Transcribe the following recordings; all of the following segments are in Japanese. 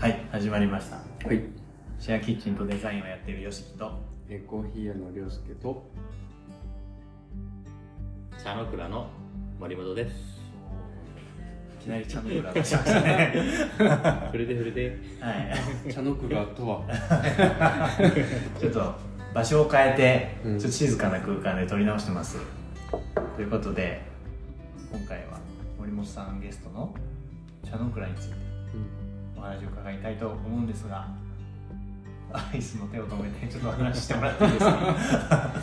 はい始まりました。はい。シェアキッチンとデザインをやっているよしきと。えーコーヒー屋のりょうすけと、茶の倉の森本です。いきなりちゃんと裏出しましたね。それでそれで。はい。茶の倉とは、ちょっと場所を変えて、うん。ちょっと静かな空間で撮り直してます。ということで今回は森本さんゲストの茶の倉についてお話を伺いたいと思うんですがアイスの手を止めてちょっとお話ししてもらっていいですか？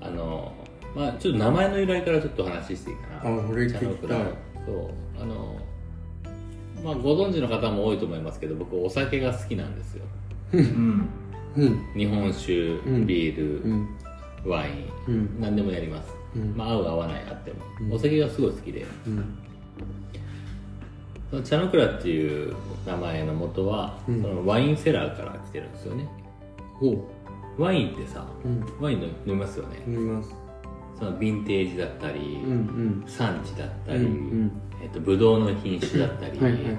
あの、まあちょっと名前の由来からちょっとお話ししていいかな。あ俺聞い茶の倉。そう。あの、まあご存知の方も多いと思いますけど、僕お酒が好きなんですよ。うんうん。日本酒、んビール、うん。ワイン、うん。何でもやります。うん。まあ合う合わないあっても。うんお酒がすごい好きで。茶の倉っていう名前の元は、うんそのワインセラーから来てるんですよね。ほワインってさ、う。うん。ワイン飲みますよね。飲みます。そのヴィンテージだったり、うん産地だったうん。り、うんえっとブドウの品種だったり、はいはいはい。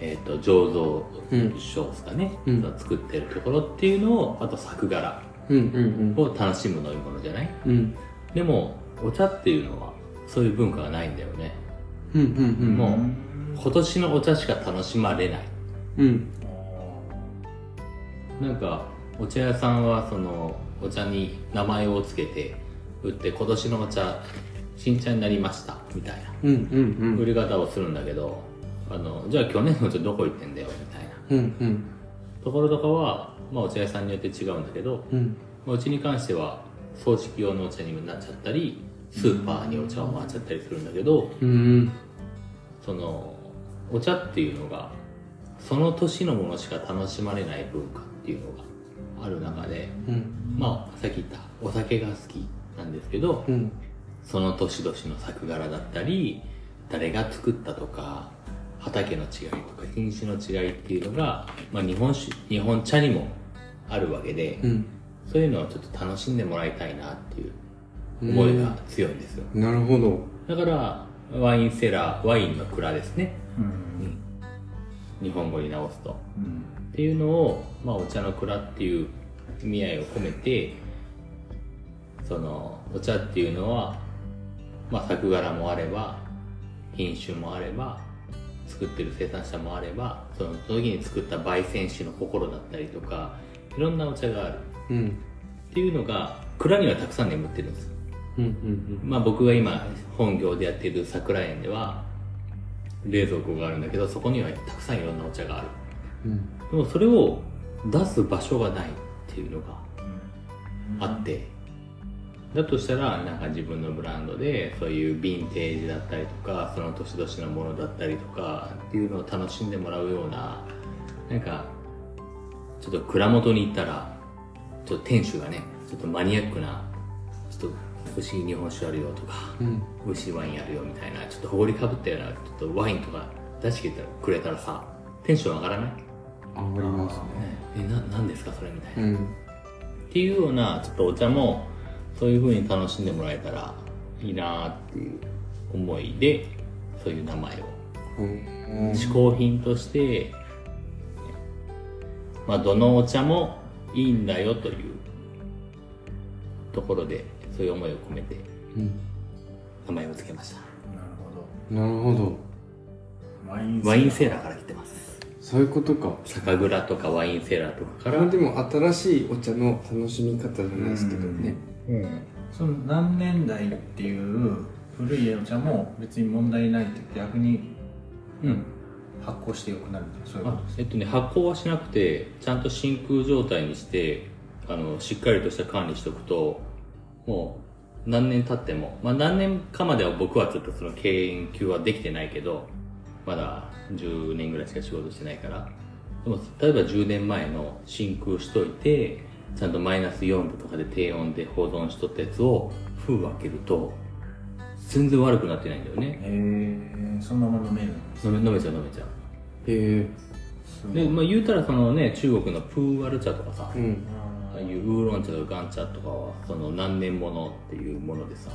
えっと醸造うん所ですかね、うん作ってるところっていうのをあと作柄うんうんを楽しむ飲み物じゃない？うん。うん。でもお茶っていうのはそういう文化がないんだよねうんうんうん。もう今年のお茶しか楽しまれないうん。なんかお茶屋さんはそのお茶に名前を付けて売って今年のお茶新茶になりましたみたいなうんうんうん。売り方をするんだけどあのじゃあ去年のお茶どこ行ってんだよみたいなうんうん。ところとかは、まあ、お茶屋さんによって違うんだけど、うん。まあうちに関しては葬式用のお茶になっちゃったりスーパーにお茶を回っちゃったりするんだけどうん。そのお茶っていうのがその年のものしか楽しまれない文化っていうのがある中でうん。まあさっき言ったお酒が好きなんですけどうん。その年々の作柄だったり誰が作ったとか畑の違いとか品種の違いっていうのが、まあ、日本酒日本茶にもあるわけで、うん。そういうのをちょっと楽しんでもらいたいなっていう思いが強いんですよなるほど。だからワインセラーワインの蔵ですねうん日本語に直すと。うん。っていうのを、まあ、お茶の蔵っていう意味合いを込めてそのお茶っていうのは、まあ、作柄もあれば品種もあれば作ってる生産者もあればその時に作った焙煎師の心だったりとかいろんなお茶がある。うん。っていうのが蔵にはたくさん眠ってるんです。うんうん。まあ僕が今本業でやっている桜園では冷蔵庫があるんだけどそこにはたくさんいろんなお茶がある。うん。でもそれを出す場所がないっていうのがあって、だとしたらなんか自分のブランドでそういうヴィンテージだったりとかその年々のものだったりとかっていうのを楽しんでもらうようななんかちょっと蔵元に行ったらちょっと店主がねちょっとマニアックなちょっと美味しい日本酒あるよとかうん。美味しいワインあるよみたいなちょっとほこりかぶったようなちょっとワインとか出してくれたらさテンション上がらない？ありますね。えな何ですかそれみたいなうん。っていうようなちょっとお茶もそういう風に楽しんでもらえたらいいなっていう思いでそういう名前をうん。嗜好品として、まあ、どのお茶もいいんだよというところでそういう思いを込めてうん。名前を付けました。なるほなるほど。どワインセー。ラーから来てます。そういうことか。酒蔵とかワインセーラーとかから。まあでも新しいお茶の楽しみ方じゃないですけどね。その何年代っていう古いお茶も別に問題ないって逆にうん。発酵してよくなるってそういうこあと？ですえっとね発酵はしなくてちゃんと真空状態にしてあのしっかりとした管理しておくともう何年経っても、まあ、何年かまでは僕はちょっとその研究はできてないけどまだ10年ぐらいしか仕事してないから。でも例えば10年前の真空しといてちゃんとマイナス4度とかで低温で保存しとったやつを封を開けると全然悪くなってないんだよね。へえそのまま飲めるんです飲め飲めちゃう飲めちゃう。へえ。で、まあ、言うたらそのね中国のプーアル茶とかさ、うん。ああいうウーロン茶とかガン茶とかはその何年ものっていうものでさ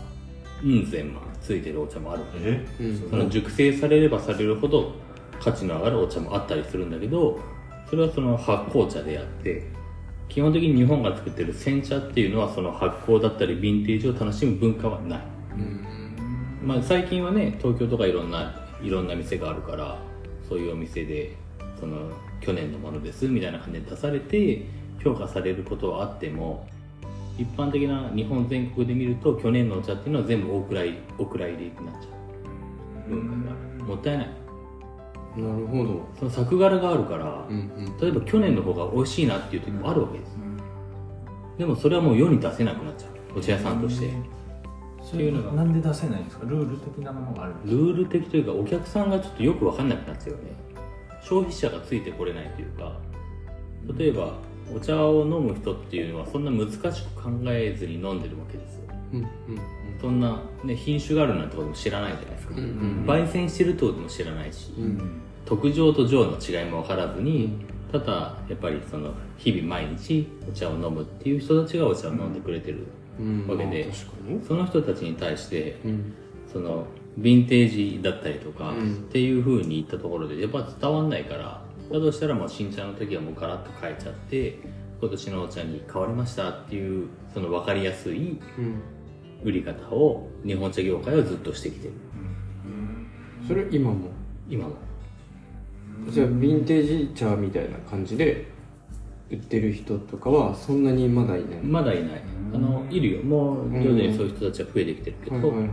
うん千万ついてるお茶もあるわけ。え？うん。その熟成されればされるほど価値の上がるお茶もあったりするんだけどそれはその発酵茶であって基本的に日本が作ってる煎茶っていうのはその発酵だったりヴィンテージを楽しむ文化はない、まあ、最近はね東京とかいろんないろんな店があるからそういうお店でその去年のものですみたいな感じで出されて評価されることはあっても一般的な日本全国で見ると去年のお茶っていうのは全部お蔵入りお蔵入りになっちゃう。文化があるもったいない。なるほど。その作柄があるから、うんうん。例えば去年の方が美味しいなっていう時もあるわけです、でもそれはもう世に出せなくなっちゃう。お茶屋さんとして、それはなんで出せないんですか？ルール的なものがあるんですルール的というかお客さんがちょっとよく分かんなくなっちゃうよね。消費者がついてこれないというか例えばお茶を飲む人っていうのはそんな難しく考えずに飲んでるわけですよ。うんうんそんな、ね、品種があるなんてことも知らないじゃないですか、うんうん。焙煎してるってことも知らないし、うん。特上と上の違いも分からずにただやっぱりその日々毎日お茶を飲むっていう人たちがお茶を飲んでくれてるうん。わけでまあ確かに。その人たちに対してうん。そのヴィンテージだったりとか、うん。っていう風に言ったところでやっぱ伝わんないからだとしたらもう新茶の時はもうガラッと変えちゃって今年のお茶に変わりましたっていうその分かりやすいうん売り方を日本茶業界はずっとしてきてる。それ今も？今も。じゃあヴィンテージ茶みたいな感じで売ってる人とかはそんなにまだいない、まだいない。あのいるよ。もう徐々にそういう人たちは増えてきてるけど、はいはいはい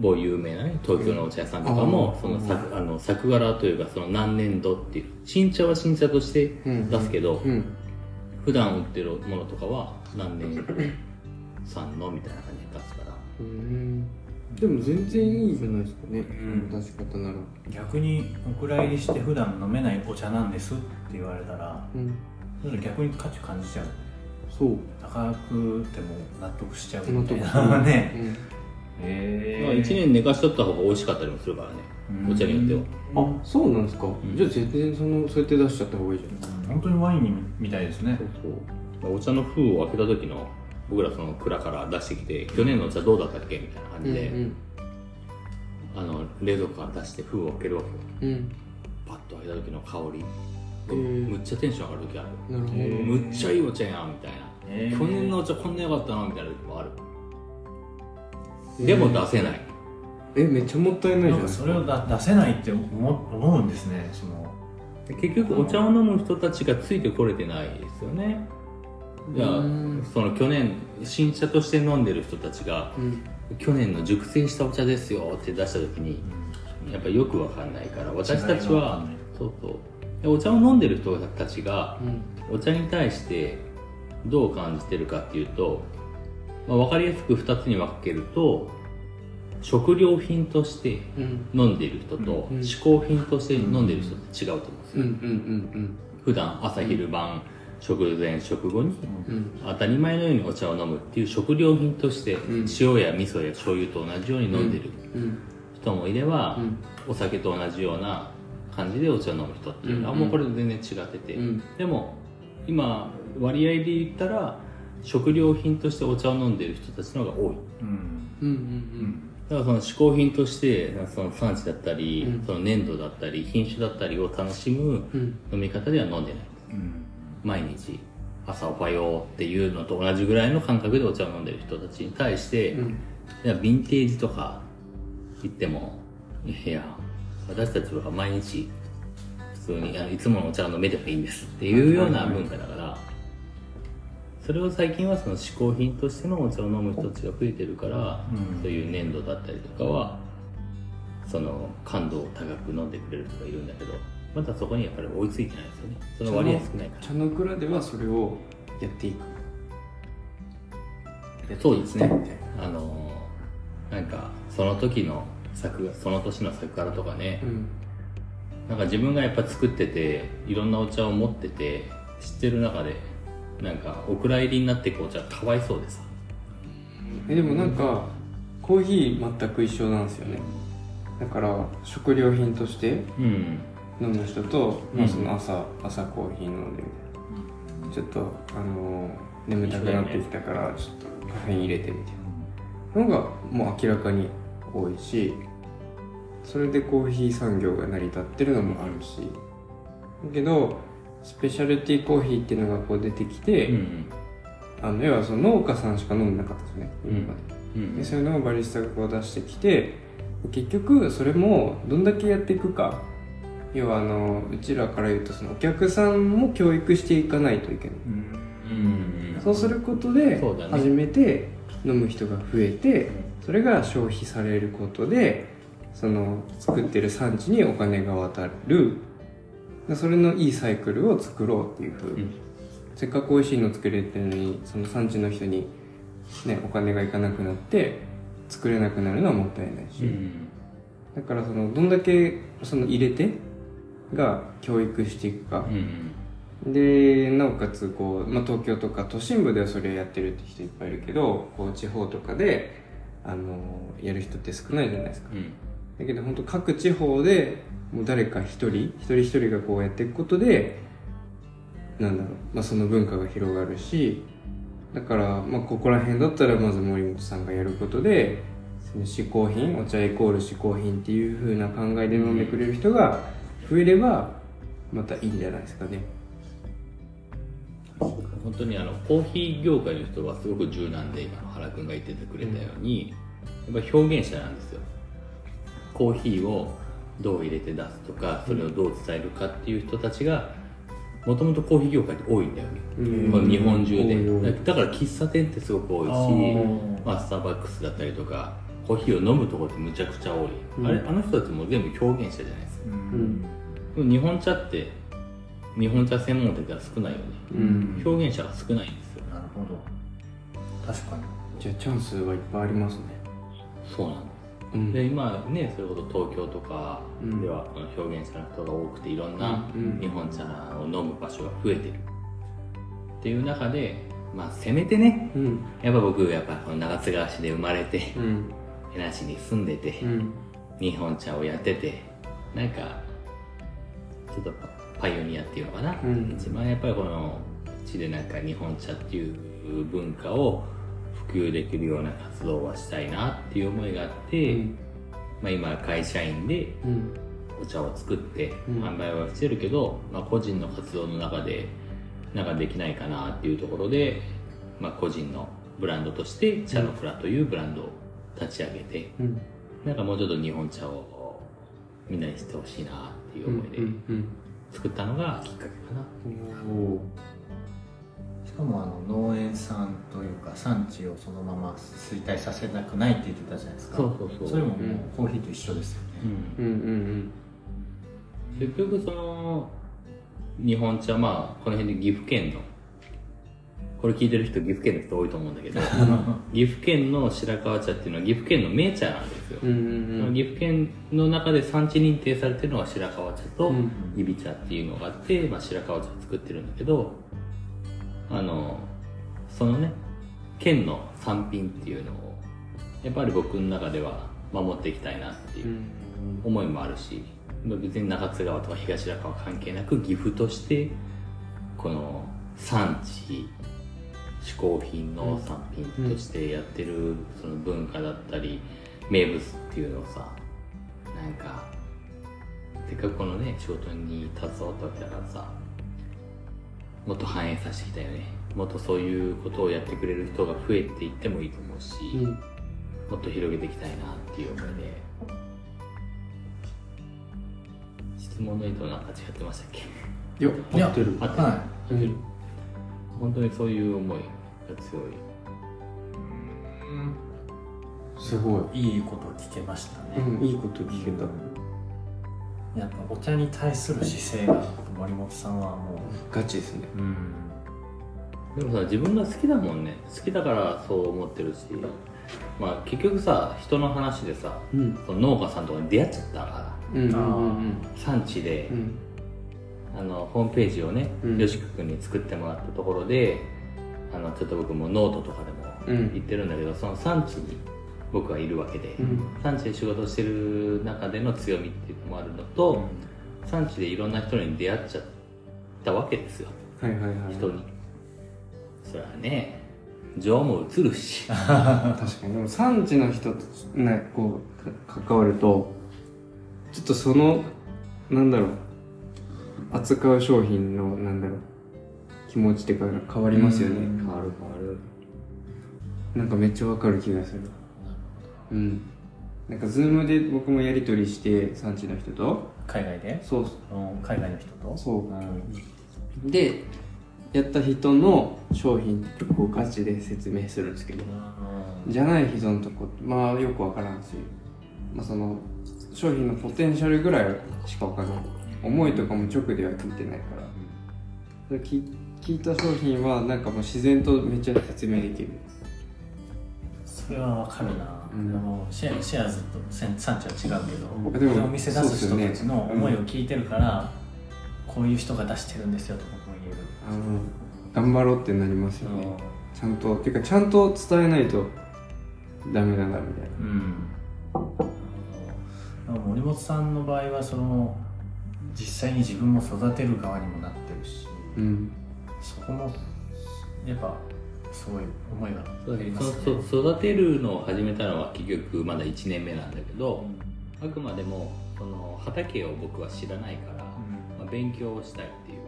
某有名なね東京のお茶屋さんとかも、うん。その作あの作柄というかその何年度っていう新茶は新茶として出すけど、うん。普段売ってるものとかは何年産のみたいな感じで出すから。うん。でも全然いいじゃないですかね、ん。出し方なら。逆にお蔵入りして普段飲めないお茶なんですって言われたらうん。逆に価値感じちゃう。そう。高くても納得しちゃうみたいな ね。うんへまあ、1年寝かしとった方が美味しかったりもするからね。うん。お茶によっては。あそうなんですか、ん。じゃあ全然そのそうやって出しちゃった方がいいじゃない本当にワインにみたいですね。そうお茶の封を開けた時の僕らその蔵から出してきて去年のお茶どうだったっけみたいな感じで、うんあの冷蔵庫から出して封を開けるわけよ。うん。パッと開いた時の香り。へーむっちゃテンション上がる時ある。なるほど、へーむっちゃいいお茶やんみたいな、去年のお茶こんな良かったなみたいな時もあるでも出せない。えめっちゃもったいないじゃん。それをだ出せないって思思うんですねその。結局お茶を飲む人たちがついてこれてないですよね。じゃあうん。その去年新茶として飲んでる人たちがうん。去年の熟成したお茶ですよって出した時にやっぱよくわかんないから私たちはそうそう。でお茶を飲んでる人たちがうん。お茶に対してどう感じてるかっていうと、まあ、分かりやすく2つに分けると食料品としてうん。飲んでいる人とうん嗜好品として飲んでいる人って違うと思うんですよ、うんうん普段朝昼晩食前食後にうん。うん当たり前のようにお茶を飲むっていう食料品としてん。塩や味噌や醤油と同じように飲んでるうん人もいれば、うん。お酒と同じような感じでお茶を飲む人っていうのはうんもうこれ全然違ってて、うん。でも今割合で言ったら食料品としてお茶を飲んでる人たちの方が多い。うん。うんうんだからその嗜好品としてその産地だったり、うん。その粘土だったり品種だったりを楽しむうん。飲み方では飲んでない。うん。毎日朝おはようっていうのと同じぐらいの感覚でお茶を飲んでる人たちに対して、うん。いやヴィンテージとか言ってもいや私たちは毎日普通にあのいつものお茶を飲めればいいんですっていうような文化だからそれを最近はその嗜好品としてのお茶を飲む人たちが増えてるから、うん。そういう粘土だったりとかはその感度を高く飲んでくれる人がいるんだけどまだそこにやっぱり追いついてないですよね。その割合少ないから。茶の蔵ではそれをやっていく。そうですね。あのなんかその時の作その年の作柄とかね、うん。なんか自分がやっぱ作ってていろんなお茶を持ってて知ってる中でなんかお蔵入りになっていくお茶かわいそうでさ。えでもなんかコーヒー全く一緒なんですよね。だから食料品としてうん飲む人と、うん。まあ、その朝朝コーヒー飲んでみたいな。ちょっとあの眠たくなってきたからちょっとカフェイン入れてみたいな。のがもう明らかに多いしそれでコーヒー産業が成り立ってるのもあるし。だけどスペシャルティーコーヒーっていうのがこう出てきて、うんあの要はその農家さんしか飲んでなかったですね今まで、うんでそういうのをバリスタがこう出してきて結局それもどんだけやっていくか。要はあのうちらから言うとそのお客さんも教育していかないといけない。うん。そうすることで初めて飲む人が増えてそれが消費されることでその作ってる産地にお金が渡る。でそれのいいサイクルを作ろうっていうふうに、ん。せっかく美味しいの作れてるのにその産地の人に、ね、お金がいかなくなって作れなくなるのはもったいないし、うん。だからそのどんだけその入れ手が教育していくか。う、んでなおかつこう、まあ、東京とか都心部ではそれやってるって人いっぱいいるけどこう地方とかであのやる人って少ないじゃないですか。うんだけど本当各地方でもう誰か一人一人一人がこうやっていくことでなんだろう、まあ、その文化が広がるしだから、まあ、ここら辺だったらまず森本さんがやることで嗜好品お茶イコール嗜好品っていう風な考えで飲んでくれる人が増えればまたいいんじゃないですかね。本当にあのコーヒー業界の人はすごく柔軟で今の原君が言っててくれたように、やっぱ表現者なんですよ。コーヒーをどう入れて出すとかそれをどう伝えるかっていう人たちがもともとコーヒー業界って多いんだよね、日本中で。だから喫茶店ってすごく多いしまあ、スターバックスだったりとかコーヒーを飲むところってむちゃくちゃ多い、うん。あれあの人たちも全部表現者じゃないですか。うん。日本茶って日本茶専門店って少ないよね。うん。表現者が少ないんですよ。なるほど。確かに。じゃあチャンスはいっぱいありますね。そうなんだうん。で今ねそれこそ東京とかうん。では、表現者の人が多くていろんなうん。日本茶を飲む場所が増えてる。っていう中でまあせめてねうん。やっぱ僕やっぱこの長津川市で生まれてうん。江那市に住んでて、うん。日本茶をやっててなんかちょっとパイオニアっていうのかな、うん。一番やっぱりこの地でなんか日本茶っていう文化を普及できるような活動はしたいなっていう思いがあって、うん。まあ、今会社員でうん。お茶を作ってうん。販売はしてるけど、まあ、個人の活動の中でなんかできないかなっていうところで、まあ、個人のブランドとして茶の蔵というブランドを立ち上げて、うん。なんかもうちょっと日本茶をみんなに知ってほしいなっていう思いでうん作ったのがきっかけかな。うんおーしかもあの農園さんというか産地をそのまま衰退させたくないって言ってたじゃないですか。そうそうそう。それももうコーヒーと一緒ですよね、うん。うん。うん。結局その日本茶まあこの辺で岐阜県のこれ聞いてる人岐阜県の人多いと思うん。だけど岐阜県の白川茶っていうのは岐阜県の名茶なん。ですよ、うん。うん。その岐阜県の中で産地認定されてるのが白川茶とうん。いび茶っていうのがあって、まあ、白川茶を作ってるん。だけどあのそのね県の産品っていうのをやっぱり僕の中では守っていきたいなっていううん。思いもあるし別に中津川とか東白川関係なく岐阜としてこの産地嗜好品の産品としてやってるその文化だったり名物っていうのをさなんかせっかくこのね仕事に携わったわけだからさもっと反映させていきたいよね。もっとそういうことをやってくれる人が増えていってもいいと思うし、うん。もっと広げていきたいなっていう思いで。質問の意図なんか違ってましたっけ？いや合ってる。合ってる。は合ってる。本当にそういう思いが強い。すごい。いいいことを聞けましたね、うん。いいこと聞けたやっぱお茶に対する姿勢が森本さんはもガチですね。ううん。でもさ自分が好きだもんね。好きだからそう思ってるしまあ結局さ人の話でさうん。その農家さんとかに出会っちゃったから。うん。うんうん産地でう、ん。あのホームページをね、うん。よしく君に作ってもらったところであのちょっと僕もノートとかでもうん。言ってるんだけど、その産地に僕はいるわけで、うん。産地で仕事してる中での強みっていうのもあるのと、産地でいろんな人に出会っちゃったわけですよ。はいはいはい。人に。それはね情も移るし。確かに。でも産地の人とねこうか関わるとちょっとそのなんだろう。扱う商品のなんだろう。気持ちってか変わりますよね。うん。変わる変わる。なんかめっちゃわかる気がするうん。なんかズームで僕もやり取りして産地の人と。海外で？そう。うん海外の人と？そう。うんでやった人の商品ってこうガチで説明するんですけど。じゃない人のとこまあよくわからんし、まあ、その商品のポテンシャルぐらいしかわからない思いとかも直では聞いてないから。それ聞聞いた商品はなんかもう自然とめっちゃ説明できる。それはわかるな、うんでもシェアシェアズと産産地は違うけど、でもお店出す人たちの思いを聞いてるから、こういう人が出してるんですよと僕も言える、あの頑張ろうってなりますよね。ちゃんとっていうかちゃんと伝えないとダメだなみたいな。うん。森本さんの場合はその実際に自分も育てる側にもなってるしうん。そこもやっぱすごい思いがすね。育てるのを始めたのは結局まだ1年目なんだけど、あくまでもその畑を僕は知らないから、まあ、勉強をしたいっていう。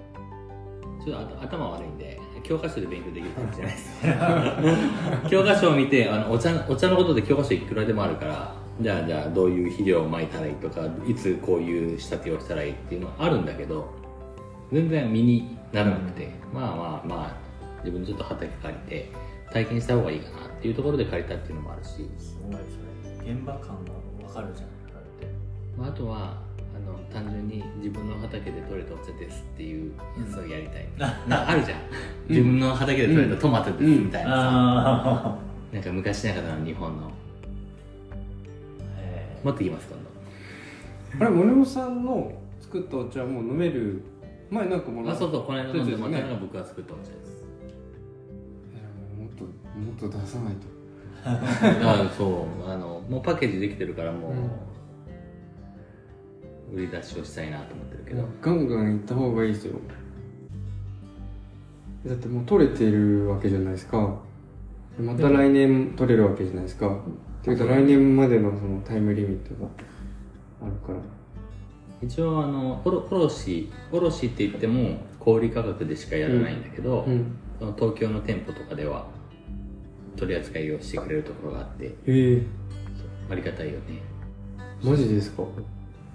ちょっとあ頭悪いんで教科書で勉強できるかもしれないです。教科書を見てあのお茶お茶のことで教科書いくらでもあるからじゃあじゃあどういう肥料をまいたらいいとかいつこういう仕立てをしたらいいっていうのはあるんだけど全然身にならなくて、まあまあまあ自分でちょっと畑借りて体験した方がいいかなっていうところで借りたっていうのもあるし、すごいそれ現場感がわかるじゃんだって。まあ、あとはあの単純に自分の畑で採れたお茶ですっていうやつをやりたい、なあるじゃん。自分の畑で採れたトマトですみたいなさ、あなんか昔ながらの日本の。あへ持ってきます今あれ森本さんの作ったお茶はもう飲める？前なんかもらあそうそうこの間飲んでもらったのねが僕が作ったお茶ですもっと出さないと。あそう。あのもうパッケージできてるからもう、売り出しをしたいなと思ってるけど、ガンガン行った方がいいですよ。だってもう取れてるわけじゃないですか。また来年取れるわけじゃないですか。っていうと来年までのそのタイムリミットがあるから。一応あのおろ卸卸って言っても小売価格でしかやらないんだけど、うん。その東京の店舗とかでは取り扱いをしてくれるところがあってへえ。ありがたいよね。マジですか？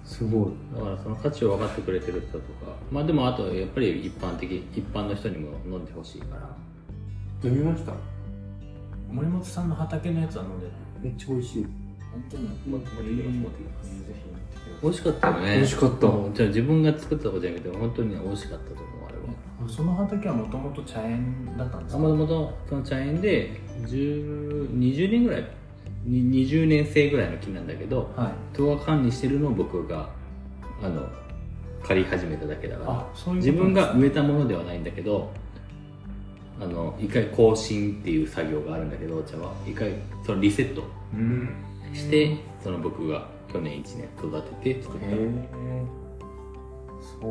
すごい。だからその価値を分かってくれてる人とかまあでもあとやっぱり一般的一般の人にも飲んでほしいから。飲みました？森本さんの畑のやつは飲んでない。めっちゃ美味しい。本当に。美味しかったよね。美味しかった。うんじゃあ自分が作ったことじゃなくて本当に美味しかったとその畑はもともと茶園だったんですか？もともとその茶園で10 20年ぐらいに20年生ぐらいの木なんだけどはい。人が管理してるのを僕があの借り始めただけだから。あそういう自こと分が植えたものではないんだけどあの一回更新っていう作業があるんだけどお茶は。一回そのリセットうん。してその僕が去年1年育てて作った。そうな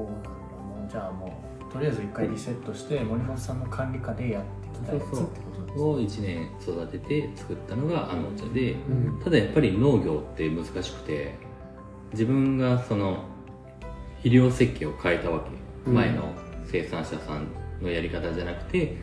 んだ。もうじゃあもうとりあえず一回リセットして森本さんの管理下でやってきたやつってことですを1年育てて作ったのがあのお茶でうん。ただやっぱり農業って難しくて自分がその肥料設計を変えたわけ、うん。前の生産者さんのやり方じゃなくて、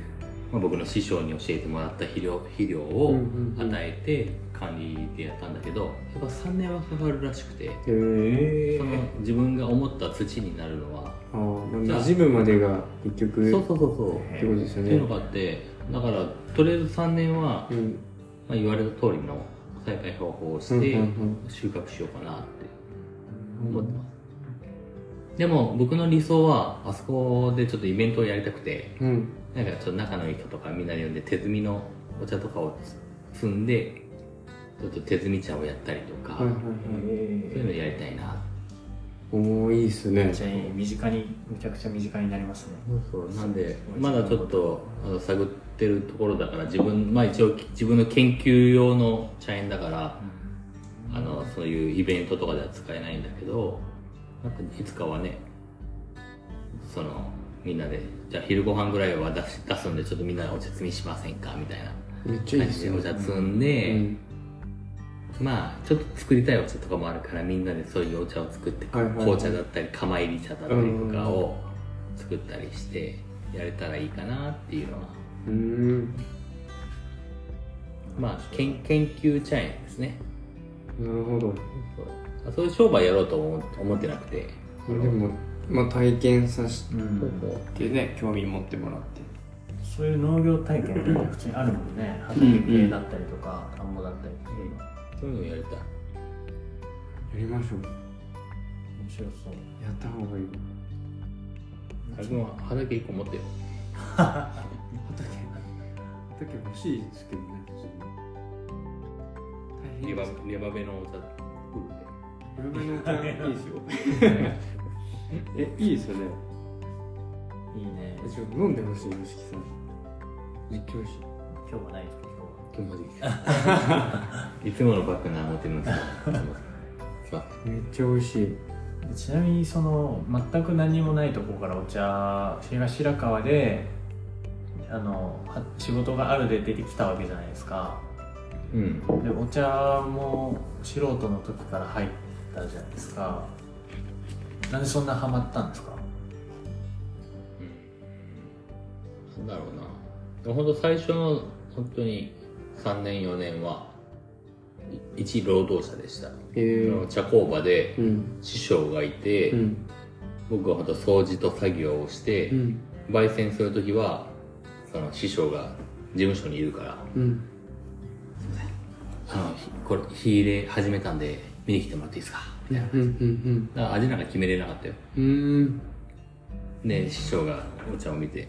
まあ、僕の師匠に教えてもらった肥料肥料を与えて管理でやったんだけどやっぱ3年はかかるらしくて。へえその自分が思った土になるのはあー馴染むまでが結局そうそうそうそう。ってことですよね。っていうのがあってだからとりあえず3年は、うん。まあ、言われた通りの栽培方法をして、収穫しようかなって。思ってます、でも僕の理想はあそこでちょっとイベントをやりたくてうん。なんかちょっと仲のいい人とかみんなで呼んで手摘みのお茶とかを摘んでちょっと手摘み茶をやったりとか、そういうのやりたいなおーいいっすね。めっちゃいい。身近にめちゃくちゃ身近になりますね。そうなんでまだちょっとあの探ってるところだから自分まあ一応自分の研究用の茶園だからあのそういうイベントとかでは使えないんだけどなんかいつかはねそのみんなでじゃあ昼ご飯ぐらいは出し出すんでちょっとみんなでお茶摘みしませんか？みたいな。めっちゃいいっすよ。感じでお茶摘んで、うんまあちょっと作りたいお茶とかもあるからみんなでそういうお茶を作って、はいはいはい。紅茶だったり釜入り茶だったりとかを作ったりしてやれたらいいかなっていうのは。うーん。まあ研研究茶園ですね。なるほど。そう。そういう商売やろうと思思ってなくて。でもまあ体験させうん。てね興味持ってもらって。そういう農業体験って普通にあるもんね。畑系だったりとか田んぼだったりそういうのやりたい。やりましょう。面白そう。やった方がいいあれも畑一個持ってよ。畑畑欲しいですけどね大レバ変ですレバベのお茶作るんでブルベのお茶。いいですよえいいですよねいいね。えちょっと飲んでほしい吉木さん。実況し。今日はないですか今日は今日マジで いつものバッグな持ってません。めっちゃ美味しい。でちなみにその全く何もないところからお茶東白川であのは仕事があるで出てきたわけじゃないですか。うん。でお茶も素人の時から入ったじゃないですか。なんでそんなハマったんですか？なんだろうな。本当最初の本当に3年4年はい一労働者でした、へあの茶工場でうん。師匠がいて、うん。僕は本当掃除と作業をして、うん。焙煎する時はその師匠が事務所にいるからうん。あのひこれ火入れ始めたんで見に来てもらっていいですか？みたいなうんうん。だから味なんか決めれなかったよ。で師匠がお茶を見てで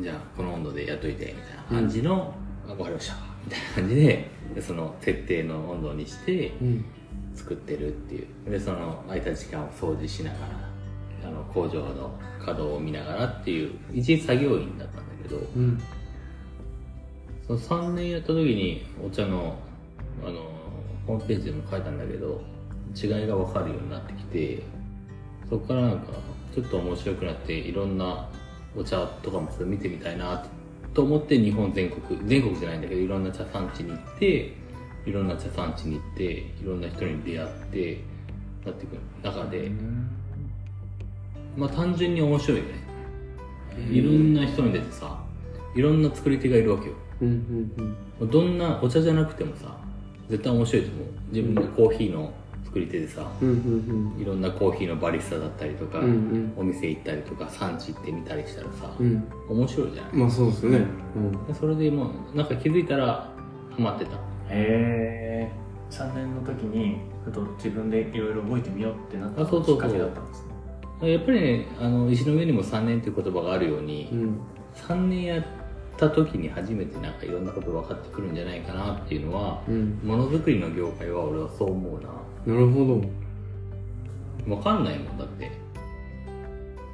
じゃあこの温度でやっといてみたいな感じの、あ分かりました。みたいな感じででその設定の温度にしてうん。作ってるっていう。でその空いた時間を掃除しながらあの工場の稼働を見ながらっていう一作業員だったんだけどうん。その3年やった時にお茶のあのホームページでも書いたんだけど違いが分かるようになってきてそこからなんかちょっと面白くなっていろんなお茶とかもそれ見てみたいなと思って日本全国全国じゃないんだけどいろんな茶産地に行っていろんな茶産地に行っていろんな人に出会ってなっていく中でまあ単純に面白いよねいろんな人に出てさいろんな作り手がいるわけよ。うんうん。どんなお茶じゃなくてもさ絶対面白いと思う。自分でコーヒーの作り手でさうんうんいろんなコーヒーのバリスタだったりとか、うんうん。お店行ったりとか産地行ってみたりしたらさ、うん。面白いじゃない？まあそうですね。うん。でそれでもうなんか気づいたらハマってた。へえ。3年の時にふと自分でいろいろ動いてみようってなったきっかけだったんですね。やっぱりねあの石の上にも3年っていう言葉があるように、うん。3年やった時に初めてなんかいろんなこと分かってくるんじゃないかなっていうのはうん。ものづくりの業界は俺はそう思うななるほど。分かんないもんだって。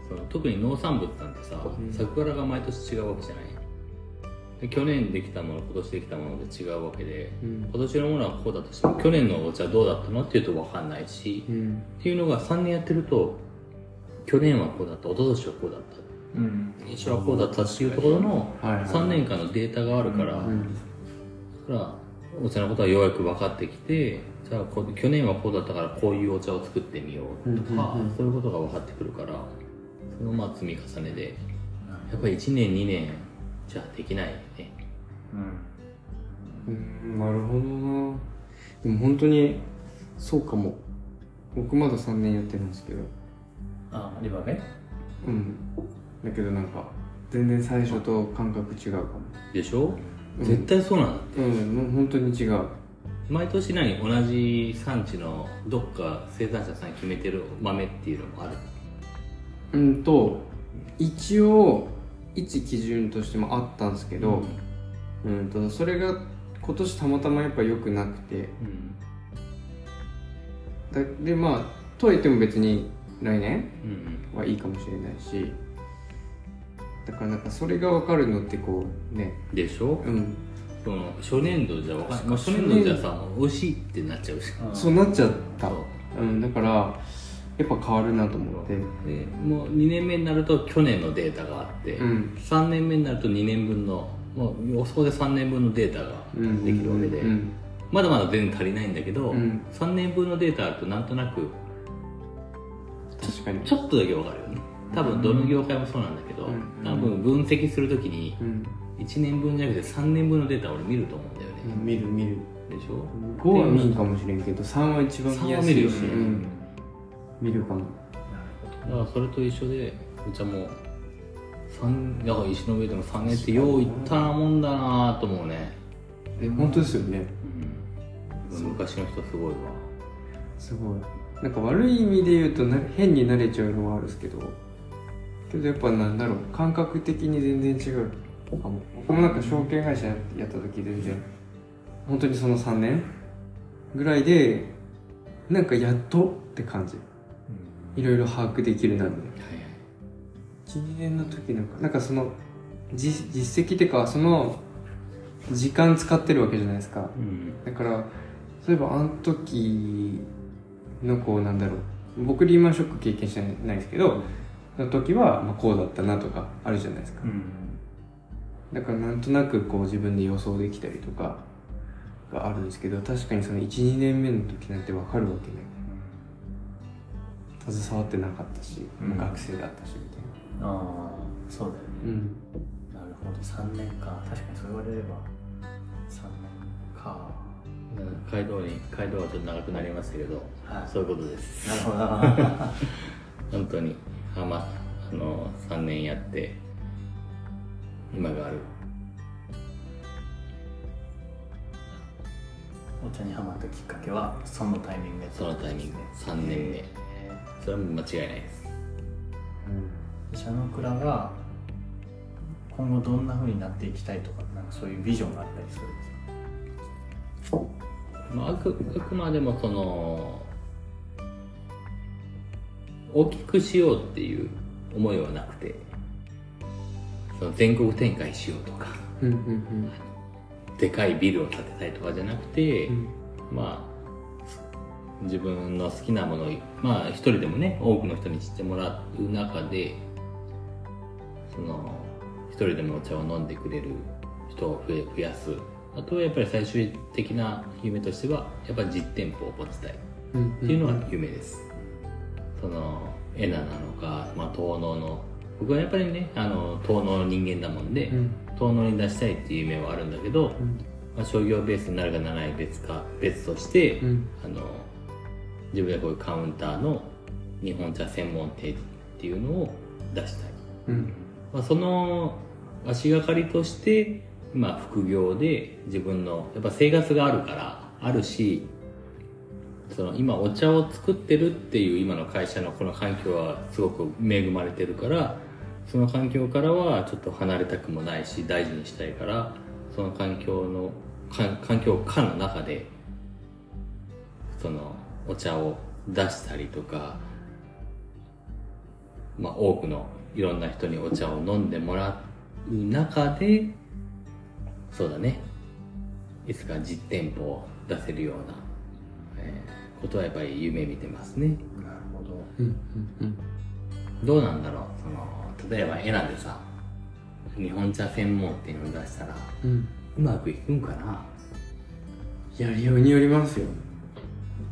その特に農産物なんてさ、うん。桜が毎年違うわけじゃない。で去年できたもの今年できたもので違うわけでうん。今年のものはこうだとしても去年のお茶どうだったのっていうと分かんないし、っうん。ていうのが3年やってると去年はこうだった一昨年はこうだった。うん。今年はこうだったっていうところのはいはい。3年間のデータがあるから、うん。だからお茶のことはようやく分かってきてじゃあ去年はこうだったからこういうお茶を作ってみようとか、うんうんうん。そういうことが分かってくるからそのまあ積み重ねでやっぱり1年2年じゃできないよね。うん。うんなるほどな。でも本当にそうかも。僕まだ3年やってるんですけど。あリバベうん。だけどなんか全然最初と感覚違うかも。でしょ、うん絶対そうなんだ。ってうんもう本当に違う。毎年何同じ産地のどっか生産者さん決めてる豆っていうのもある？うんと一応一基準としてもあったんですけど、うん、とそれが今年たまたまやっぱ良くなくて。うん。だでまあとはいっても別に来年うん。はいいかもしれないしだからなんかそれが分かるのってこうね。でしょ、うん。その初年度じゃ分かんない、まあ、初年度じゃさ美味しいってなっちゃうし。そうなっちゃった。そう。うんだからやっぱ変わるなと思って。でもう2年目になると去年のデータがあって、うん。3年目になると2年分のもう予想で3年分のデータがうんできるわけで、うん。まだまだ全然足りないんだけど、うん。3年分のデータあるとなんとなく確かに。ちょっとだけわかるよね多分どの業界もそうなんだけど、うん多分分析するときにうん、1年分じゃなくて3年分のデータを俺見ると思うんだよね、見る見る。でしょ？5は見んかもしれんけど3は一番見やすい。し3は見るよね。うん、見るかも。なるだからそれと一緒でうちはもう三だから石の上でも3年ってよういったもんだなと思うね、え本当ですよね。うん、昔の人すごいわ。すごい。なんか悪い意味で言うとな変に慣れちゃうのはあるんですけどけどやっぱなんだろう感覚的に全然違う。かも僕もなんか証券会社やった時全然本当にその3年ぐらいでなんかやっとって感じ。いろいろ把握できるなみたいな12年の時なんか。なんかその実実績っていうかその時間使ってるわけじゃないですか。うん。だからそういえばあの時のこうなんだろう。僕リーマンショック経験してないですけどその時はまあこうだったなとかあるじゃないですか。うん。だからなんとなくこう自分で予想できたりとかがあるんですけど確かにその12年目の時なんて分かるわけない。携わってなかったし、うん。学生だったしみたいな。ああそうだよね。うん。なるほど。3年か。確かにそう言われれば3年か。街道に街道はちょっと長くなりましたけど、はい。そういうことです。なるほど。な 本当にはまあの3年やって今がある。お茶にハマったきっかけはそのタイミングで。そのタイミング。3年目。それは間違いないです。社の蔵が今後どんな風になっていきたいとかなんかそういうビジョンがあったりするんですか？まあ、あくあくまでもその大きくしようっていう思いはなくてその全国展開しようとかうんうんでかいビルを建てたいとかじゃなくて、うん。まあ自分の好きなものをまあ一人でもね多くの人に知ってもらう中でその一人でもお茶を飲んでくれる人を増え増やす。あとはやっぱり最終的な夢としてはやっぱり実店舗を持ちたいっうんていうのが夢です、そのエナなのか、まあ、東農の。僕はやっぱりねあの東農の人間だもんで、うん。東農に出したいっていう夢はあるんだけど、うん。まあ、商業ベースになるかならない別か別として、うん。あの自分でこういうカウンターの日本茶専門店っていうのを出したい、うん。まあ、その足がかりとして今副業で自分のやっぱ生活があるからあるしその今お茶を作ってるっていう今の会社のこの環境はすごく恵まれてるからその環境からはちょっと離れたくもないし大事にしたいからその環境の環境下の中でそのお茶を出したりとかまあ多くのいろんな人にお茶を飲んでもらう中でそうだね。いつか実店舗を出せるような、ことはやっぱり夢見てますね。なるほど。うんうんどうなんだろう。その例えばエナでさ日本茶専門店を出したらうん。うまくいくんかな。やりようによりますよ。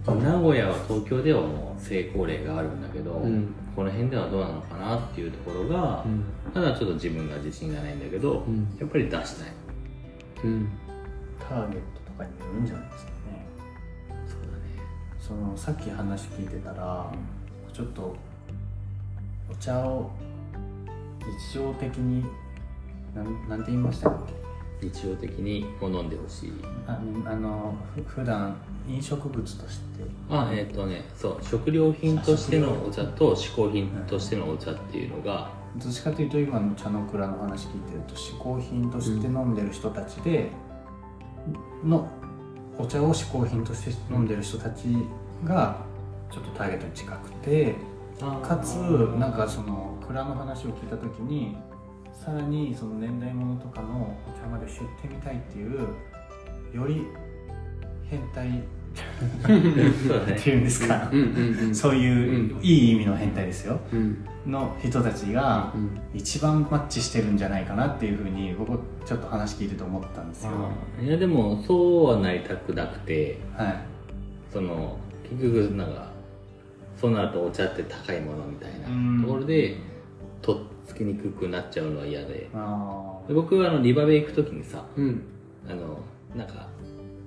名古屋は東京ではもう成功例があるんだけど、うん。この辺ではどうなのかなっていうところが、うん。ただちょっと自分が自信がないんだけど、うん。やっぱり出したい。うん。ターゲットとかによるんじゃないですかそのさっき話聞いてたらちょっとお茶を日常的になんなんて言いましたっけ？日常的に飲んでほしい。ああのふ普段飲食物として。あえっ、とねそう食料品としてのお茶と嗜好品としてのお茶っていうのが、どっちかというと今の茶の蔵の話聞いてると嗜好品として飲んでる人たちで、のお茶を嗜好品として飲んでる人たちがちょっとターゲットに近くてかつなんかその蔵の話を聞いた時にさらにその年代物とかのお茶まで知ってみたいっていうより変態 っていうんですか、うんうんうんそういう、ういい意味の変態ですよ。うんの人たちがうん。一番マッチしてるんじゃないかなっていうふうに僕ちょっと話聞いてて思ったんですよ、いやでもそうはなりたくなくてはい。その結局なんかそうなるとお茶って高いものみたいうん。なところでとっつきにくくなっちゃうのは嫌で。あで僕はあのリバベ行く時にさうん。あのなんか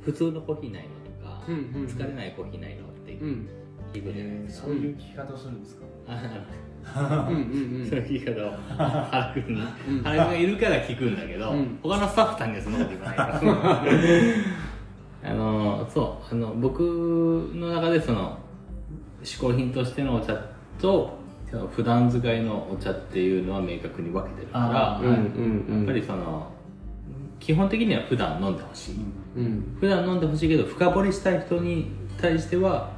普通のコーヒーないのとか、うんうん疲れないコーヒーないのってうん。聞くじゃないーですか、そういう聞き方をするんですか、そういう聞き方を原くんにうん原くんがいるから聞くんだけど、うん。他のスタッフさんにはそんなこと言わないから。あのそう。あの僕の中でその嗜好品としてのお茶とその普段使いのお茶っていうのは明確に分けてるからあうんうんうん。やっぱりその基本的には普段飲んでほしい、うん。普段飲んでほしいけど深掘りしたい人に対しては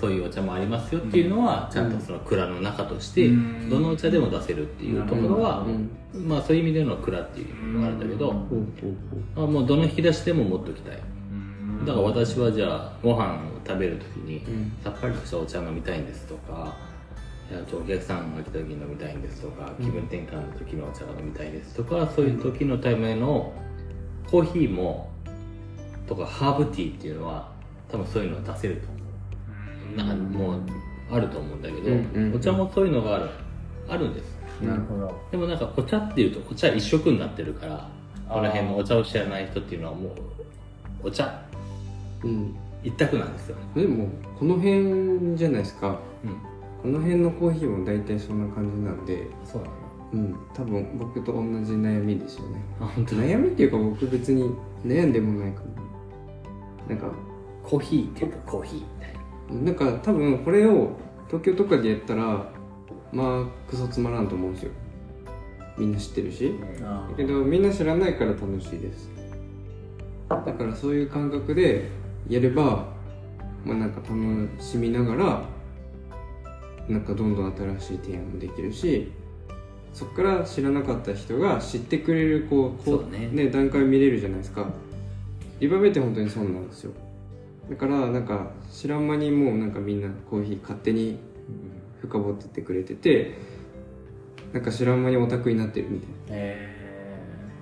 そういうお茶もありますよっていうのはちゃんとその蔵の中としてうん。どのお茶でも出せるっていうところはうん。まあそういう意味での蔵っていうのがあるんだけどあもうどの引き出しでも持っときたい。うん。だから私はじゃあご飯を食べる時にうん。さっぱりとしたお茶飲みたいんですとかお客さんが来た時に飲みたいんですとか気分転換の時のお茶が飲みたいですとかそういう時のためのコーヒーもとかハーブティーっていうのは多分そういうのは出せるともうあると思うんだけど、うんうんお茶もそういうのがあるあるんです。なるほど。でもなんかお茶っていうとお茶一色になってるからこの辺のお茶を知らない人っていうのはもうお茶うん。一択なんですよね。でもこの辺じゃないですか。うん。この辺のコーヒーも大体そんな感じなんでそうなんだうん。多分僕と同じ悩みですよね。あ本当悩みっていうか僕別に悩んでもないかななんかコーヒーって。いうとコーヒーみたいななんか多分これを東京とかでやったらまあクソつまらんと思うんですよ。みんな知ってるし。あだけどみんな知らないから楽しいです。だからそういう感覚でやればまあなんか楽しみながらなんかどんどん新しい提案もできるしそっから知らなかった人が知ってくれるこうこそうだね段階見れるじゃないですか。リバベって本当にそうなんですよだからなんか知らん間にもうなんかみんなコーヒー勝手に深掘ってってくれててなんか知らん間にオタクになってるみたいな。え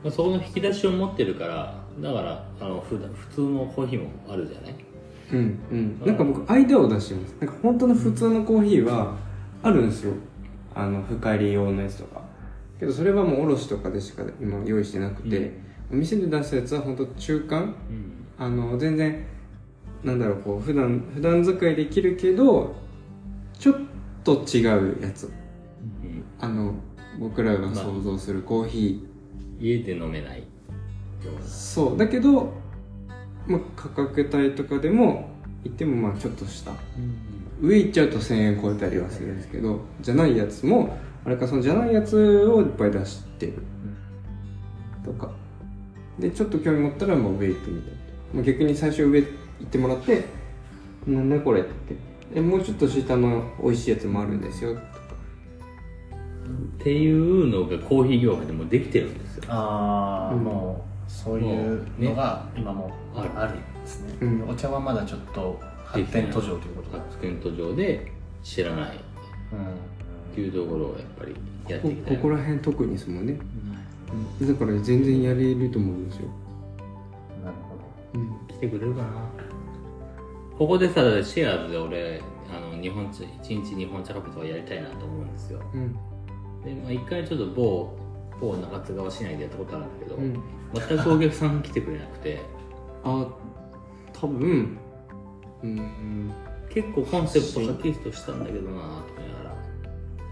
まあそこの引き出しを持ってるからだからあの普段普通のコーヒーもあるじゃない？うんうん。なんか僕間を出してます。なんか本当の普通のコーヒーはあるんですよ。あの深入り用のやつとか。けどそれはもう卸とかでしか今用意してなくて、お店で出すやつは本当中間？うん。あの全然なんだろうこう普段普段使いできるけどちょっと違うやつ。うん。あの僕らが想像するコーヒ家で飲めない。そう。だけど、まあ、価格帯とかでも言ってもまあちょっとした。上行っちゃうと1000円超えたりはするんですけどじゃないやつもあれかそのじゃないやつをいっぱい出してる。とか。でちょっと興味持ったらもう上行ってみたりもう逆に最初上行ってもらって「なんだこれ」って。えもうちょっと下の美味しいやつもあるんですよ。とかっていうのがコーヒー業界でもできてるんですよ。ああ、うん。もうそういうのが今もあるんですね、うん。お茶はまだちょっと発展途上ということだ、発展途上で知らない。っうん。ていうところをやっぱりやってこいきたいここら辺特にですもんね、だから全然やれると思うんですよ、なるほど。うん、来てくれるかなここでさシェアーズで俺あの日本茶一日日本茶カフェとかやりたいなと思うんですよ。うん。で、まあ、一回ちょっと某某中津川市内でやったことあるんだけど、うん全くお客さん来てくれなくて。あ多分。うん。結構コンセプトはっきりとしたんだけどなと思いながら。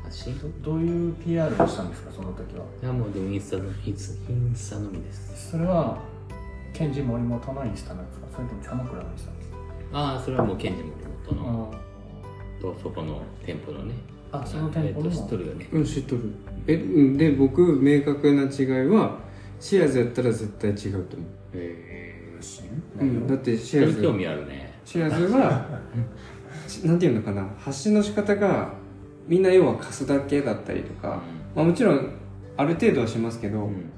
発信い。どどういう PR をしたんですかその時は？やもうでもインスタのインスインスタのみです。それはケンジ森本のインスタなんですか？それとも茶の倉のインスタああそれはもうケンジ森本の。あとそこの店舗のね。あその店舗の。えっと知っとるよね。うん知っとる。えうんで僕明確な違いはシェアーズやったら絶対違うと思へえ。う、うん、だってシェアーズ。興味あるね。シェアーズは なんていうのかな。発信の仕方がみんな要は貸すだけだったりとか、まあ、もちろんある程度はしますけど、うん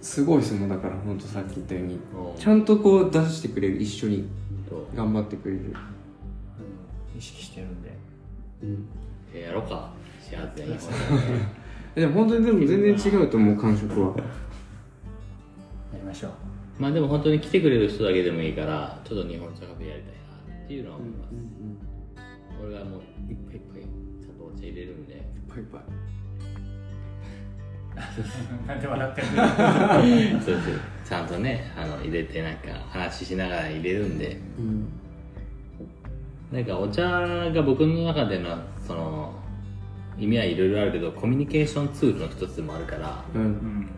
すごいですもんだから本当さっき言ったように。おちゃんとこう出してくれる一緒に。と頑張ってくれる、うん。意識してるんで。うん、えーやろうか。幸せに。でも本当にでも全然違うと思う感触は。やりましょう。まあでも本当に来てくれる人だけでもいいからちょっと日本茶カフェやりたいなっていうのは思います、俺がもういっぱいいっぱいちゃんとお茶入れるんで。パイパイ なんで笑ってる そうちゃんとねあの入れてなんか話しながら入れるんで。うん。なんかお茶が僕の中でのその意味はいろいろあるけどコミュニケーションツールの一つでもあるからううん。ん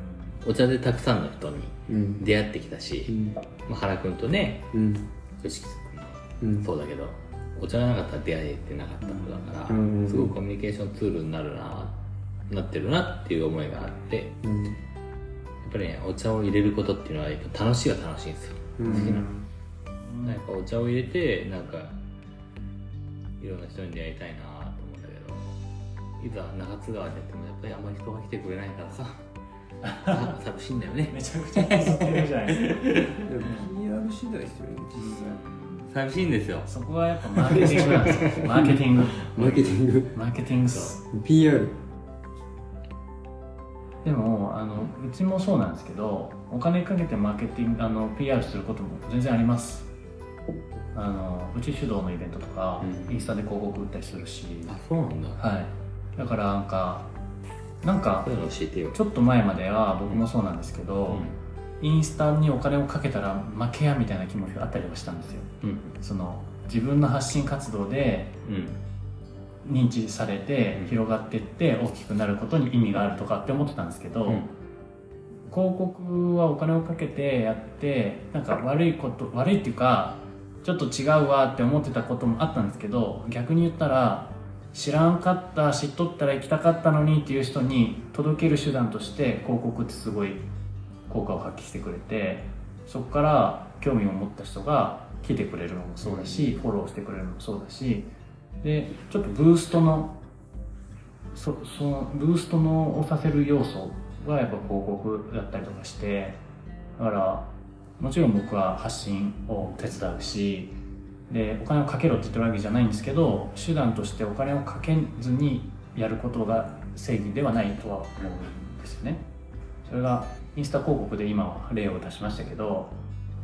お茶でたくさんの人にうん。出会ってきたし、うん。まあ、原君とねうん。吉木うん君もそうだけどお茶がなかったら出会えてなかったことだから、うん。すごくコミュニケーションツールになるななってるなっていう思いがあってやうん。っぱりねお茶を入れることっていうのはやっぱ楽しいは楽しいんですよ、うん。好きな。なんかお茶を入れてなんかいろんな人に出会いたいなと思うんだけどいざ中津川でやってもやっぱりあんまり人が来てくれないからさ。さ寂しいんだよね。めちゃくちゃ気づってるじゃないですか。でも PR 次第ですよね実寂しいんですよ。そこはやっぱマーケティングなんですよ。マーケティング。際マーケティング。マーケティング PR でもあのうちもそうなんですけどお金かけてマーケティングあの PR することも全然あります。あのうち主導のイベントとか、うん。インスタで広告売ったりするし。あそうなんだ。はい。だからなんかなんかちょっと前までは僕もそうなんですけど、インスタにお金をかけたら負けやみたいな気持ちがあったりはしたんですようんその自分の発信活動でうん認知されてうん。広がっていって大きくなることに意味があるとかって思ってたんですけど、うん。広告はお金をかけてやってなんか悪いこと悪いっていうかちょっと違うわって思ってたこともあったんですけど逆に言ったら知らんかった知っとったら行きたかったのにっていう人に届ける手段として広告ってすごい効果を発揮してくれてそこから興味を持った人が来てくれるのもそうだし、フォローしてくれるのもそうだしでちょっとブーストのそそのブーストのをさせる要素がやっぱ広告だったりとかしてだからもちろん僕は発信を手伝うしでお金をかけろって言ってるわけじゃないんですけど手段としてお金をかけずにやることが正義ではないとは思うんですよね。それがインスタ広告で今は例を出しましたけど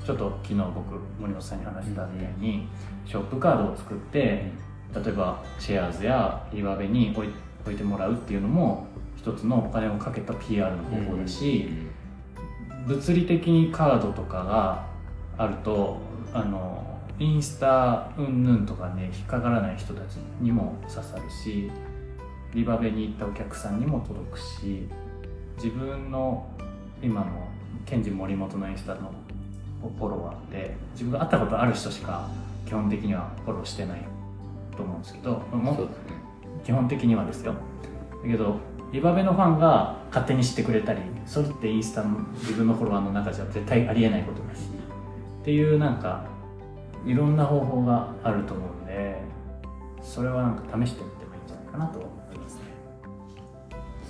ちょっと昨日僕森本さんに話したみたいに、ショップカードを作って例えばシェアーズやリバベに置い置いてもらうっていうのも一つのお金をかけた PR の方法だし、物理的にカードとかがあるとあのインスタうんぬんとかね引っかからない人たちにも刺さるしリバベに行ったお客さんにも届くし自分の今のケンジ森本のインスタのフォロワーって自分が会ったことある人しか基本的にはフォローしてないと思うんですけどもね。基本的にはですよ。だけどリバベのファンが勝手に知ってくれたりそれってインスタの自分のフォロワーの中じゃ絶対ありえないことだしっていうなんかいろんな方法があると思うんでそれはなんか試してみてもいいんじゃないかなと思いますね。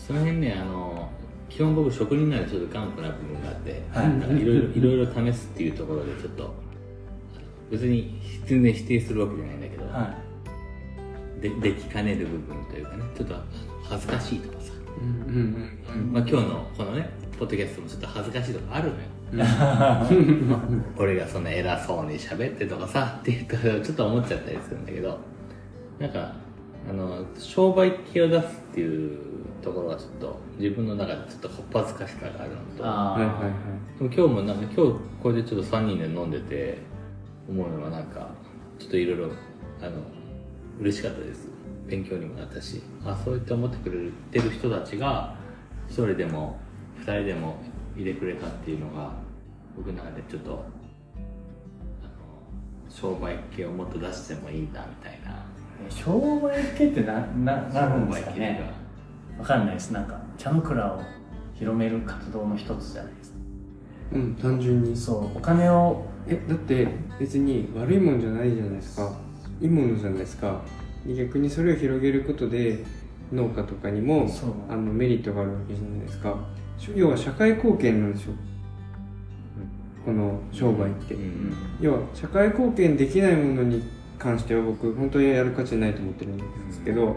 その辺ねあの基本僕職人なんでちょっと頑固な部分があって、はい。なんかいろいろいろいろ試すっていうところでちょっと別に全然否定するわけじゃないんだけど、はでできかねる部分というかねちょっと恥ずかしいとかさ、うんうんうんまあ、今日のこのねポッドキャストもちょっと恥ずかしいとこあるのよ。俺がそんな偉そうに喋ってとかさっていうとちょっと思っちゃったりするんだけど。なんかあの商売系を出すっていうところがちょっと自分の中でちょっとこっぱずかしさがあるのと。あはいはいはい。でも今日もなんか今日これでちょっと3人で飲んでて思うのはなんかちょっといろいろあの嬉しかったです。勉強にもなったしあそうやって思ってくれてる人たちが1人でも2人でもいてくれたっていうのが僕の中でちょっとあの商売系をもっと出してもいいんだみたいな。商売系ってなななんですかね。わかんないです。なんか茶の蔵を広める活動の一つじゃないですか。うん単純に。そうお金をえだって別に悪いもんじゃないじゃないですかいいものじゃないですか。逆にそれを広げることで農家とかにもあのメリットがあるわけじゃないですか。要は社会貢献なんでしょこの商売って、うん要は社会貢献できないものに関しては僕本当にやる価値ないと思ってるんですけど、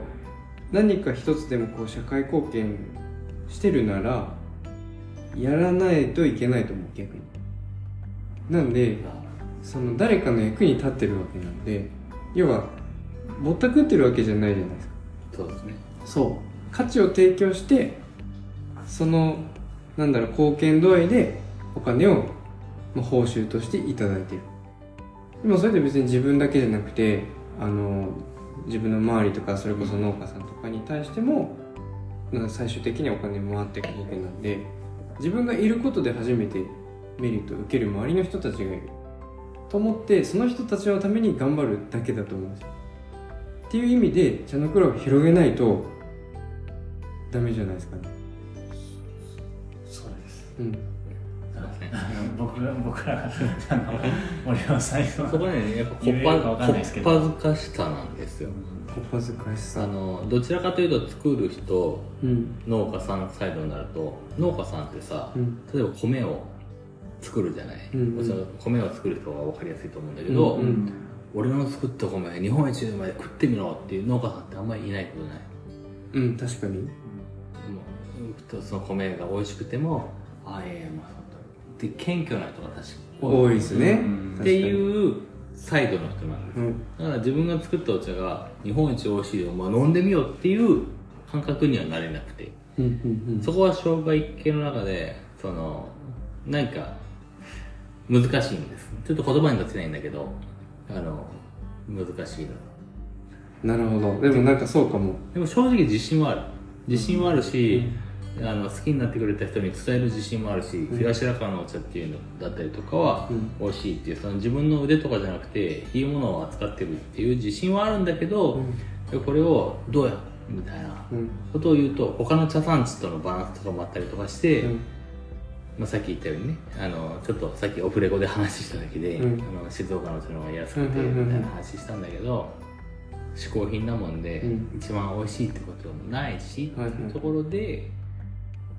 何か一つでもこう社会貢献してるならやらないといけないと思う逆に。なんでその誰かの役に立ってるわけなんで要はぼったくってるわけじゃないじゃないですか。そうですね。そう。価値を提供してそのなんだろう貢献度合いでお金を、まあ、報酬としていただいてる。でもそれで別に自分だけじゃなくてあの自分の周りとかそれこそ農家さんとかに対してもなんか最終的にはお金回っていくわけなんで自分がいることで初めてメリットを受ける周りの人たちがいると思ってその人たちのために頑張るだけだと思うんですよ。っていう意味で茶の蔵を広げないとダメじゃないですかね。そうです。うん。そうですね。あの僕が僕らがあの森山さんそこねやっぱこっぱずかしさなんですよ。こっぱずかしさ。あのどちらかというと作る人うん。農家さんサイドになると農家さんってさ、うん。例えば米を作るじゃない、うんうん。もちろん米を作る人が分かりやすいと思うんだけど、うんうん。俺の作った米日本一まで食ってみろっていう農家さんってあんまりいないことない。うん確かに。もうその米が美味しくてもああいやいやまあそうだで謙虚な人が確か多い。ですね、うん。っていうサイドの人なんですうん。だから自分が作ったお茶が日本一美味しいよ、まあ、飲んでみようっていう感覚にはなれなくて。うんうんうん。そこは商売系の中でそのなんか難しいんです。ちょっと言葉に出せないんだけどあの難しいななるほど。でもなんかそうかも。でも正直自信はある。自信はあるし、あの好きになってくれた人に伝える自信もあるし、東白川のお茶っていうのだったりとかはうん。美味しいっていうその自分の腕とかじゃなくていいものを扱ってるっていう自信はあるんだけど、これをどうやみたいなうん。ことを言うと他の茶産地とのバランスとかもあったりとかして、うんまあ、さっき言ったようにねあのちょっとさっきオフレコで話しただけで、うん。あの静岡の茶の方が安くてうんうんうんうん。みたいな話したんだけど嗜好品なもんで、うん。一番美味しいってこともないし、はいはい。っていうところで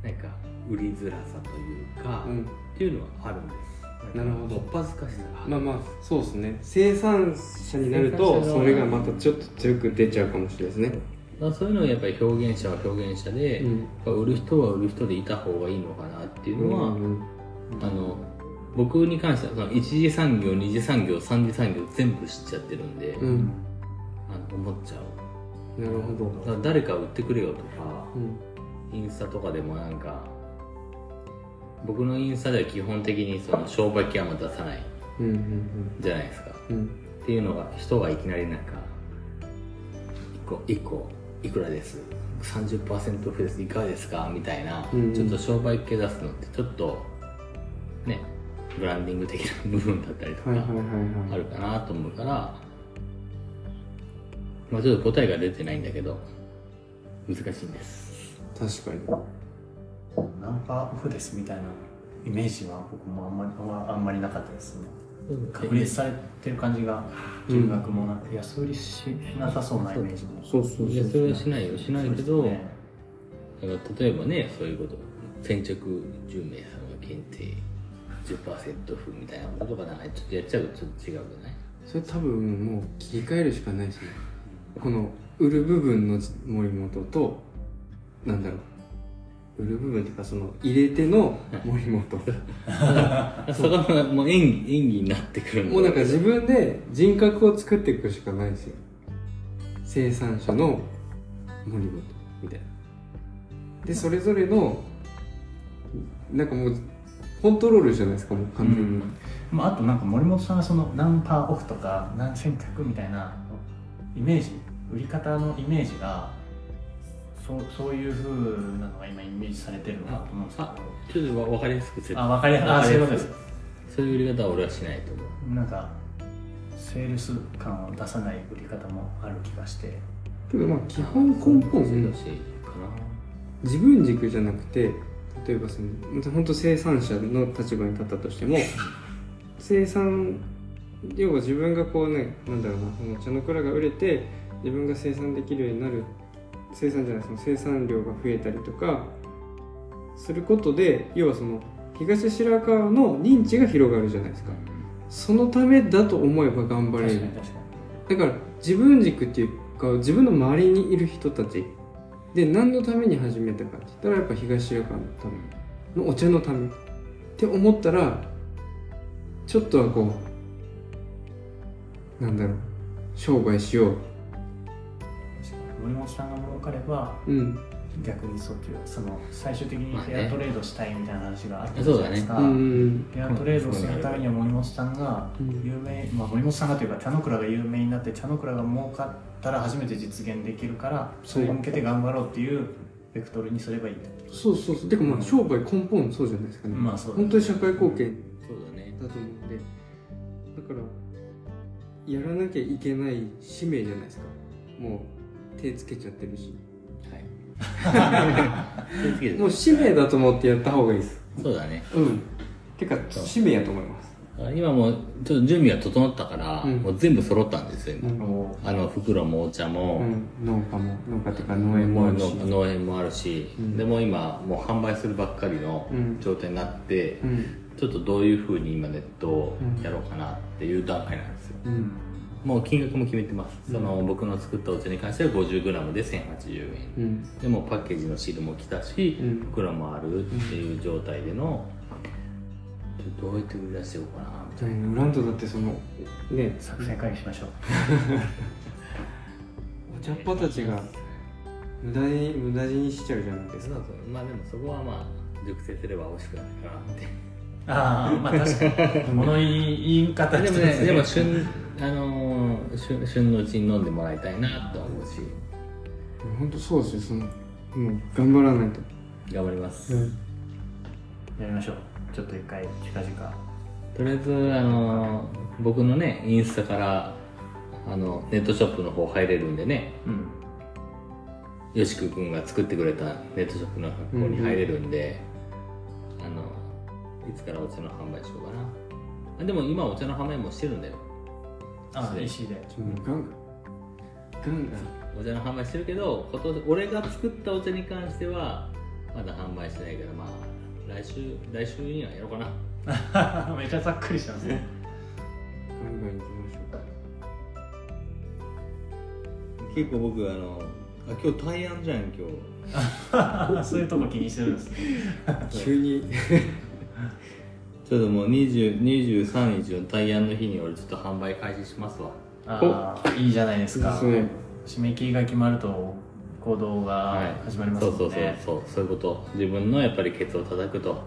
なんか売りづらさというか、うん。っていうのはあるんです。なるほど。こっぱずかしさが、まあまあそうですね。生産者になるとそれがまたちょっと強く出ちゃうかもしれないですねだそういうのをやっぱり表現者は表現者で、うん。売る人は売る人でいた方がいいのかなっていうのは、うんあの僕に関してはその一次産業二次産業三次産業全部知っちゃってるんで、うん。あの思っちゃう。なるほど。誰か売ってくれよとかうん。インスタとかでもなんか僕のインスタでは基本的にその商売系は出さない。うんうんじゃないですか。うん。うんっていうのが人がいきなりなんか1個1個いくらです？30%オフです。いかがですか？みたいな、うんうん。ちょっと商売系出すのってちょっとねブランディング的な部分だったりとかあるかなと思うから、まあちょっと答えが出てないんだけど難しいんです。確かに。ナンパオフですみたいなイメージは僕もあんまりあんまあんまりなかったですね確立されてる感じが金額もなく安売りしなさそうなイメージも。そうそういやそれはしないよ。しないけど、ね。だから例えばねそういうこと。先着10名様限定10%オフみたいなこととかなんかちょっとやっちゃうとちょっと違うじゃない？それ多分もう切り替えるしかないですね。この売る部分の森本となんだろう売る部分っていうかその入れ手の森本。そこがもう演技演技になってくるもうなんか自分で人格を作っていくしかないですよ。生産者の森本みたいな。でそれぞれのなんかもうコントロールじゃないですかもう完全に、まあ、あとなんか森本さんがその何パーオフとか何千客みたいなイメージ売り方のイメージがそうそういうふうなのが今イメージされてるのかなと思うんですけど。あちょっとわ分かりやすく説あ分かりやすいあそういうことです。そういう売り方は俺はしないと思う。なんかセールス感を出さない売り方もある気がして。けどまあ基本根本自分軸じゃなくて例えばその本当生産者の立場に立ったとしても 生産要は自分がこうねなんだろうなこの茶の蔵が売れて自分が生産できるようになる生産じゃないその生産量が増えたりとかすることで要はその東白川の認知が広がるじゃないですか。そのためだと思えば頑張れる。だから自分軸っていうか自分の周りにいる人たち。で何のために始めたかって言ったらやっぱ東白川のためのお茶のためって思ったらちょっとはこうなんだろう商売しよう。に森本さんが儲かればうん。逆にそっちその最終的にまあね。フェアトレードしたいみたいな話があったじゃないですか、うんフェアトレードするためには森本さんがうん。有名、まあ、森本さんがというか茶の倉が有名になって茶の倉が儲かったら初めて実現できるからそれに向けて頑張ろうっていうベクトルにすればいい。とそうそうそう。てかまあ商売根本そうじゃないですかね、まあそうだ本当に社会貢献そうだねだと思うんで。だからやらなきゃいけない使命じゃないですか。もう手つけちゃってるし。はい。気をつけてもう使命だと思ってやった方がいいです。そうだね。うん。てか使命やと思います。今もうちょっと準備が整ったから、うん。もう全部揃ったんですよ、今。うん。おあの袋もお茶も、うん、農家も農家っていうか農園もあるし。農農園もあるし、うん。でも今もう販売するばっかりのうん。状態になって、うん。ちょっとどういうふうに今ネットをやろうかなっていう段階なんですよ。うんもう金額も決めてます、その僕の作ったお茶に関しては 50g で1080円。うん。でもパッケージのシールも来たし、うん。袋もあるっていう状態での、ちょっとどうやって売り出していこうかなみたいな。売らんとだってそのね作戦会議しましょう。お茶っ葉たちが無駄に無駄死にしちゃうじゃないですか。そうそう。まあでもそこはまあ熟成すれば美味しくなるかなってああまあ確かに。物言い言い方でもね。でも旬あのー旬旬のうちに飲んでもらいたいなと思うし。本当そうですよそのもう頑張らないと。頑張ります、やりましょう。ちょっと一回近々。とりあえずあのー僕のねインスタからあのネットショップの方入れるんでね。うん。よしく君が作ってくれたネットショップの方に入れるんで、あのいつからお茶の販売しようかな。あでも今お茶の販売もしてるんだよ。ああ石でちょもうガンガン。ガンガン。お茶の販売してるけど今年俺が作ったお茶に関してはまだ販売してないけどまあ来週来週にはやろうかな。めっちゃざっくりしてますね。ガンガン行きましょ結構僕あのあ今日大安じゃん今日。そういうとこ気にしてるんですね。う 急にちょっともう20 23日の大安の日に俺ちょっと販売開始しますわ。ああいいじゃないですか。締め切りが決まると行動が始まりますもんね、そうそうそうそう。そういうこと。自分のやっぱりケツを叩くと。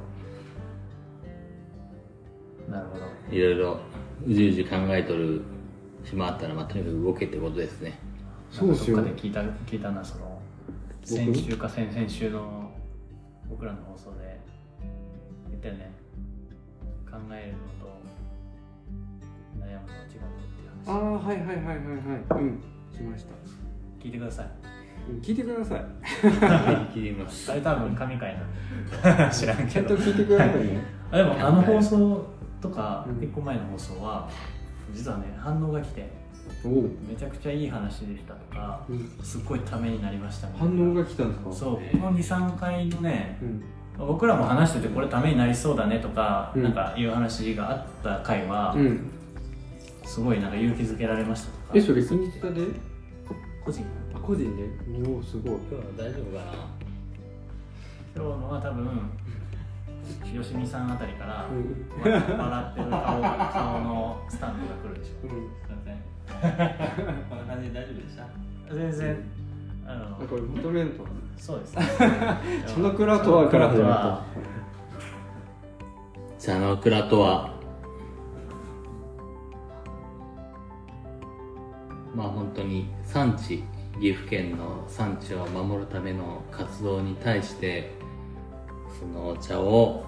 なるほど。いろいろうじうじ考えとる暇あったら、まあ、とにかく動けってことですね。そうですよ。どっかで聞いた聞いたなその先週か先々週の僕らの放送で言ったよね。考えるのと悩むのは違うっていうああ話はいはいはいはいはい。うん。しました。聞いてください。うん聞いてください。切ります。あれ多分神回な 知らんちけど。ゃんと聞いてくださいね。あ でもあの放送とかうん結構前の放送は実はね反応が来てめちゃくちゃいい話でしたとかうん、すっごいためになりましたみたい反な応が来たんですか？そうこの23回のねうん僕らも話しててこれためになりそうだねとか、うん。なんかいう話があった回は、うん。すごいなんか勇気づけられましたとか。えそれインスタで個人？あ個人で？おおすごい。今日は大丈夫かな？今日のは多分吉見さんあたりから、うん。わ笑ってる顔顔のスタンプが来るでしょ。うん。すいませんこんな感じで大丈夫でした？全然ああのこれまとめんとそうです そのクラとはから始まは茶の蔵とは。まあ本当に産地岐阜県の産地を守るための活動に対してそのお茶を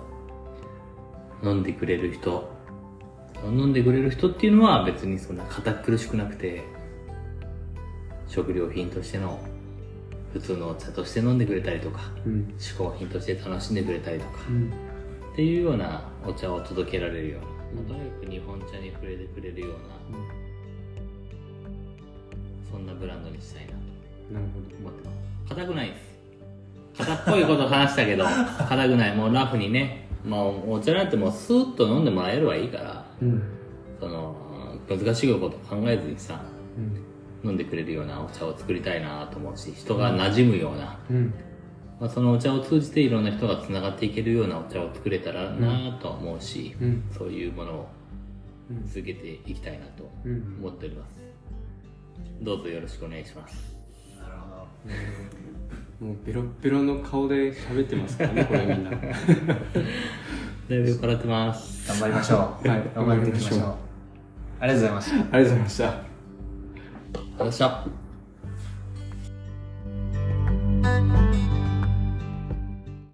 飲んでくれる人。飲んでくれる人っていうのは別にそんな堅苦しくなくて食料品としての普通のお茶として飲んでくれたりとかうん。嗜好品として楽しんでくれたりとかうん。っていうようなお茶を届けられるような、まあとにかく日本茶に触れてくれるような、そんなブランドにしたいなとなるほど。思ってます。硬くないです硬っぽいこと話したけど 硬くない。もうラフにね。まあお茶なんてもうスーッと飲んでもらえればいいからうん。その難しいこと考えずにさうん飲んでくれるようなお茶を作りたいなと思うし人が馴染むような、うん。まあ、そのお茶を通じていろんな人がつながっていけるようなお茶を作れたらなとは思うし、うん。そういうものを続けていきたいなとうん思っております。どうぞよろしくお願いします。なるほど。もうベロッベロの顔で喋ってますからね これみんな。だいぶ酔っ払ってます。頑張りましょう。はい。頑張っていきましょう。頑張りましょう。ありがとうございました。ありがとうございましたよっした